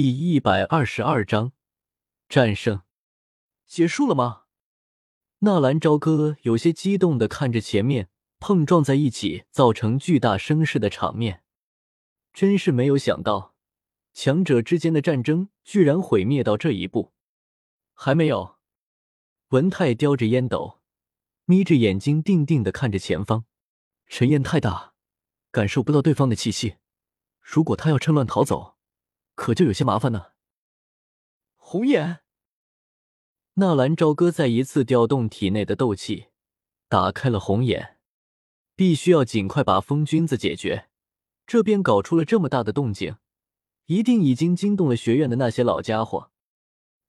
第一百二十二章战胜，结束了吗？纳兰朝歌有些激动的看着前面碰撞在一起、造成巨大声势的场面，真是没有想到，强者之间的战争居然毁灭到这一步。还没有，文泰叼着烟斗，眯着眼睛，定定的看着前方。尘烟太大，感受不到对方的气息。如果他要趁乱逃走。可就有些麻烦呢。红眼，纳兰朝歌再一次调动体内的斗气，打开了红眼。必须要尽快把风君子解决。这边搞出了这么大的动静，一定已经惊动了学院的那些老家伙。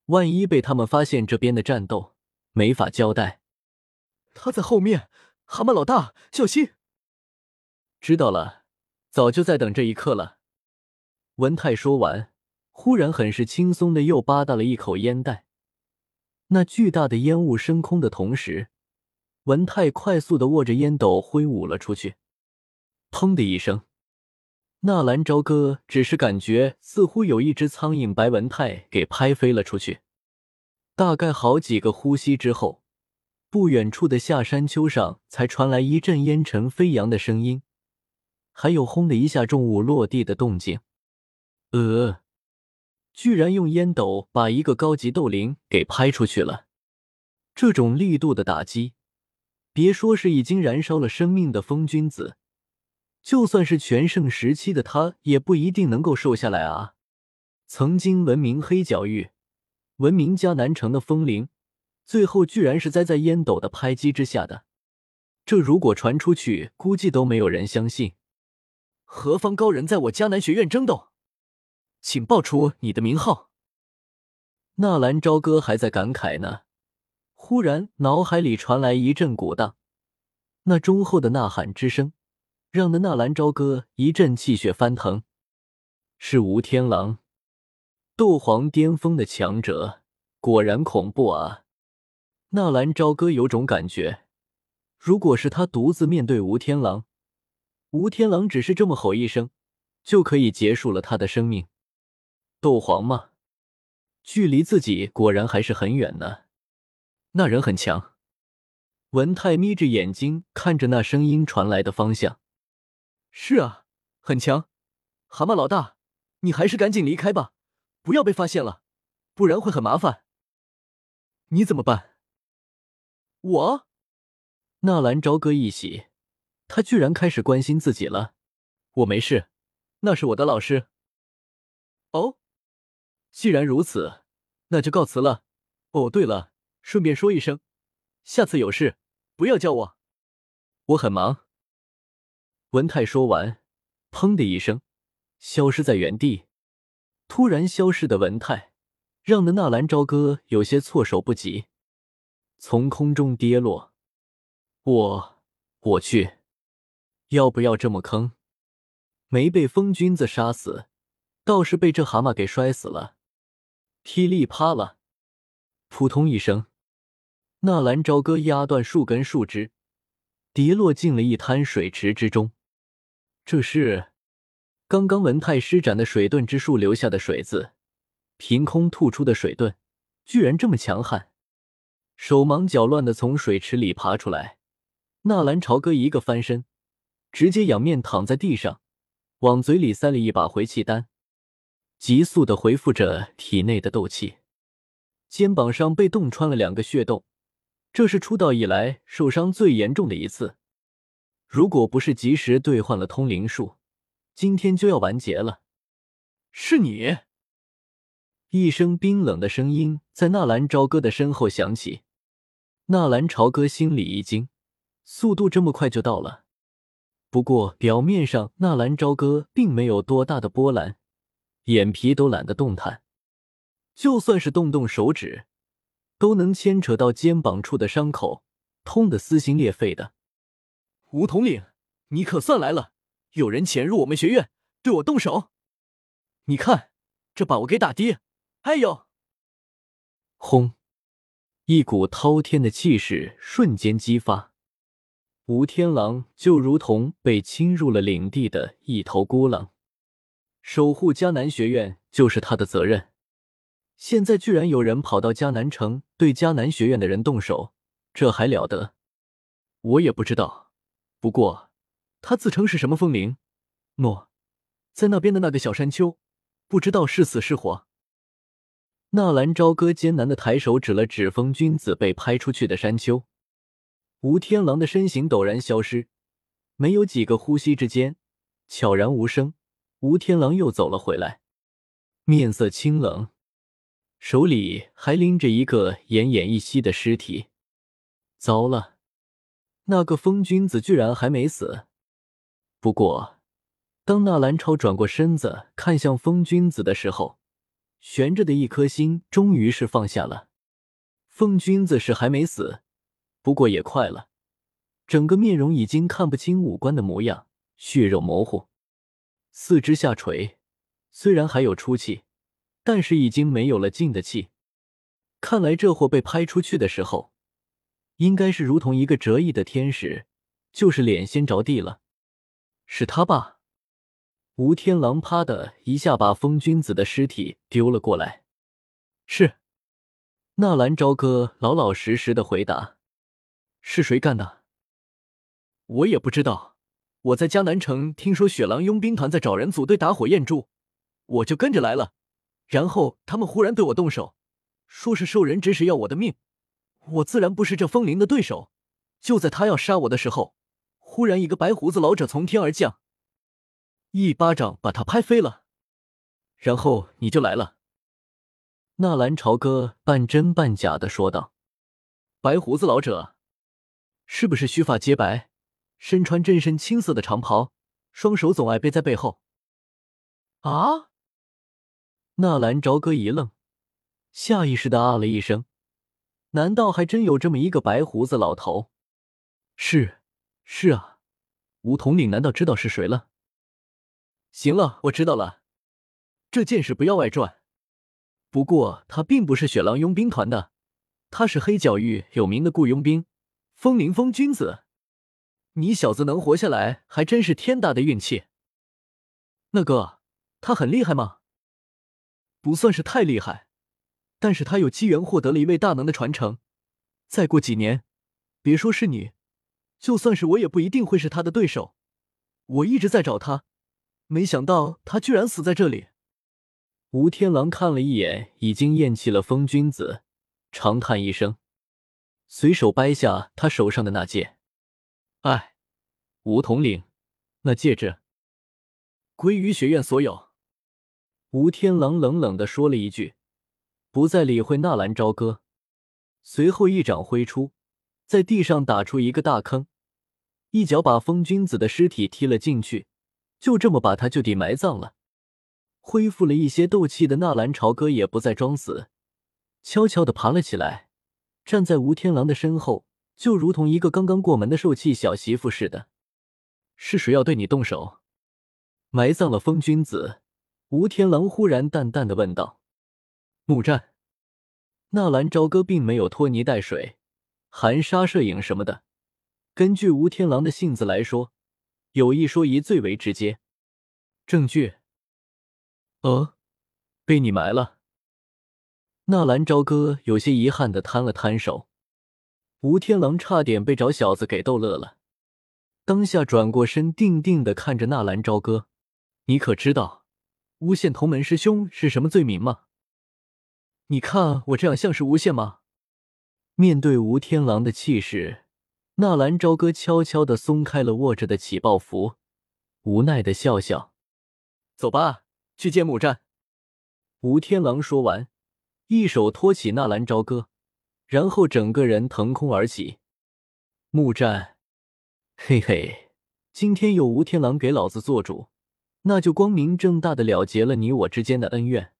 万一被他们发现这边的战斗，没法交代。他在后面，蛤蟆老大，小心！知道了，早就在等这一刻了。文泰说完，忽然很是轻松的又扒到了一口烟袋。那巨大的烟雾升空的同时，文泰快速的握着烟斗挥舞了出去。砰的一声，纳兰朝歌只是感觉似乎有一只苍蝇把文泰给拍飞了出去。大概好几个呼吸之后，不远处的下山丘上才传来一阵烟尘飞扬的声音，还有轰的一下重物落地的动静。呃，居然用烟斗把一个高级斗灵给拍出去了！这种力度的打击，别说是已经燃烧了生命的风君子，就算是全盛时期的他，也不一定能够受下来啊！曾经闻名黑角域、闻名迦南城的风灵，最后居然是栽在烟斗的拍击之下的。这如果传出去，估计都没有人相信。何方高人在我迦南学院争斗？请报出你的名号。纳兰朝歌还在感慨呢，忽然脑海里传来一阵鼓荡，那忠厚的呐喊之声，让的纳兰朝歌一阵气血翻腾。是吴天狼，斗皇巅峰的强者，果然恐怖啊！纳兰朝歌有种感觉，如果是他独自面对吴天狼，吴天狼只是这么吼一声，就可以结束了他的生命。斗皇吗？距离自己果然还是很远呢。那人很强。文泰眯着眼睛看着那声音传来的方向。是啊，很强。蛤蟆老大，你还是赶紧离开吧，不要被发现了，不然会很麻烦。你怎么办？我？纳兰朝歌一喜，他居然开始关心自己了。我没事，那是我的老师。哦。既然如此，那就告辞了。哦，对了，顺便说一声，下次有事不要叫我，我很忙。文泰说完，砰的一声，消失在原地。突然消失的文泰，让的纳兰朝歌有些措手不及，从空中跌落。我，我去，要不要这么坑？没被风君子杀死，倒是被这蛤蟆给摔死了。噼里啪啦，扑通一声，纳兰朝歌压断数根树枝，跌落进了一滩水池之中。这是刚刚文泰施展的水遁之术留下的水渍，凭空吐出的水遁，居然这么强悍！手忙脚乱的从水池里爬出来，纳兰朝歌一个翻身，直接仰面躺在地上，往嘴里塞了一把回气丹。急速的回复着体内的斗气，肩膀上被洞穿了两个血洞，这是出道以来受伤最严重的一次。如果不是及时兑换了通灵术，今天就要完结了。是你！一声冰冷的声音在纳兰朝歌的身后响起。纳兰朝歌心里一惊，速度这么快就到了。不过表面上纳兰朝歌并没有多大的波澜。眼皮都懒得动弹，就算是动动手指，都能牵扯到肩膀处的伤口，痛得撕心裂肺的。吴统领，你可算来了！有人潜入我们学院，对我动手！你看，这把我给打的！哎呦！轰！一股滔天的气势瞬间激发，吴天狼就如同被侵入了领地的一头孤狼。守护迦南学院就是他的责任。现在居然有人跑到迦南城对迦南学院的人动手，这还了得？我也不知道，不过他自称是什么风灵，喏，在那边的那个小山丘，不知道是死是活。纳兰朝歌艰难的抬手指了指风君子被拍出去的山丘，吴天狼的身形陡然消失，没有几个呼吸之间，悄然无声。吴天狼又走了回来，面色清冷，手里还拎着一个奄奄一息的尸体。糟了！那个疯君子居然还没死。不过，当纳兰超转过身子看向疯君子的时候，悬着的一颗心终于是放下了。疯君子是还没死，不过也快了。整个面容已经看不清五官的模样，血肉模糊，四肢下垂，虽然还有出气，但是已经没有了进的气。看来这货被拍出去的时候。应该是如同一个折翼的天使，就是脸先着地了，是他吧？吴天狼啪的一下把风君子的尸体丢了过来。是，纳兰朝歌老老实实的回答。是谁干的？我也不知道。我在江南城听说雪狼佣兵团在找人组队打火焰柱，我就跟着来了。然后他们忽然对我动手，说是兽人指使要我的命。我自然不是这风铃的对手。就在他要杀我的时候，忽然一个白胡子老者从天而降，一巴掌把他拍飞了。然后你就来了。纳兰朝歌半真半假的说道：“白胡子老者，是不是须发皆白，身穿真身青色的长袍，双手总爱背在背后？”啊！纳兰朝歌一愣，下意识的啊了一声。难道还真有这么一个白胡子老头？是，是啊，吴统领难道知道是谁了？行了，我知道了，这件事不要外传。不过他并不是雪狼佣兵团的，他是黑角域有名的雇佣兵，风铃风君子。你小子能活下来，还真是天大的运气。那个，他很厉害吗？不算是太厉害。但是他有机缘获得了一位大能的传承，再过几年，别说是你，就算是我也不一定会是他的对手。我一直在找他，没想到他居然死在这里。吴天狼看了一眼已经咽气了风君子，长叹一声，随手掰下他手上的那戒。哎，吴统领，那戒指归于学院所有。吴天狼冷冷的说了一句。不再理会纳兰朝歌，随后一掌挥出，在地上打出一个大坑，一脚把风君子的尸体踢了进去，就这么把他就地埋葬了。恢复了一些斗气的纳兰朝歌也不再装死，悄悄的爬了起来，站在吴天狼的身后，就如同一个刚刚过门的受气小媳妇似的。是谁要对你动手？埋葬了风君子，吴天狼忽然淡淡的问道。木战，纳兰朝歌并没有拖泥带水、含沙射影什么的。根据吴天狼的性子来说，有一说一最为直接。证据？呃，被你埋了。纳兰朝歌有些遗憾的摊了摊手。吴天狼差点被找小子给逗乐了，当下转过身，定定的看着纳兰朝歌：“你可知道诬陷同门师兄是什么罪名吗？”你看我这样像是诬陷吗？面对吴天狼的气势，纳兰朝歌悄悄的松开了握着的起爆符，无奈的笑笑：“走吧，去见木战。”吴天狼说完，一手托起纳兰朝歌，然后整个人腾空而起。木战，嘿嘿，今天有吴天狼给老子做主，那就光明正大的了结了你我之间的恩怨。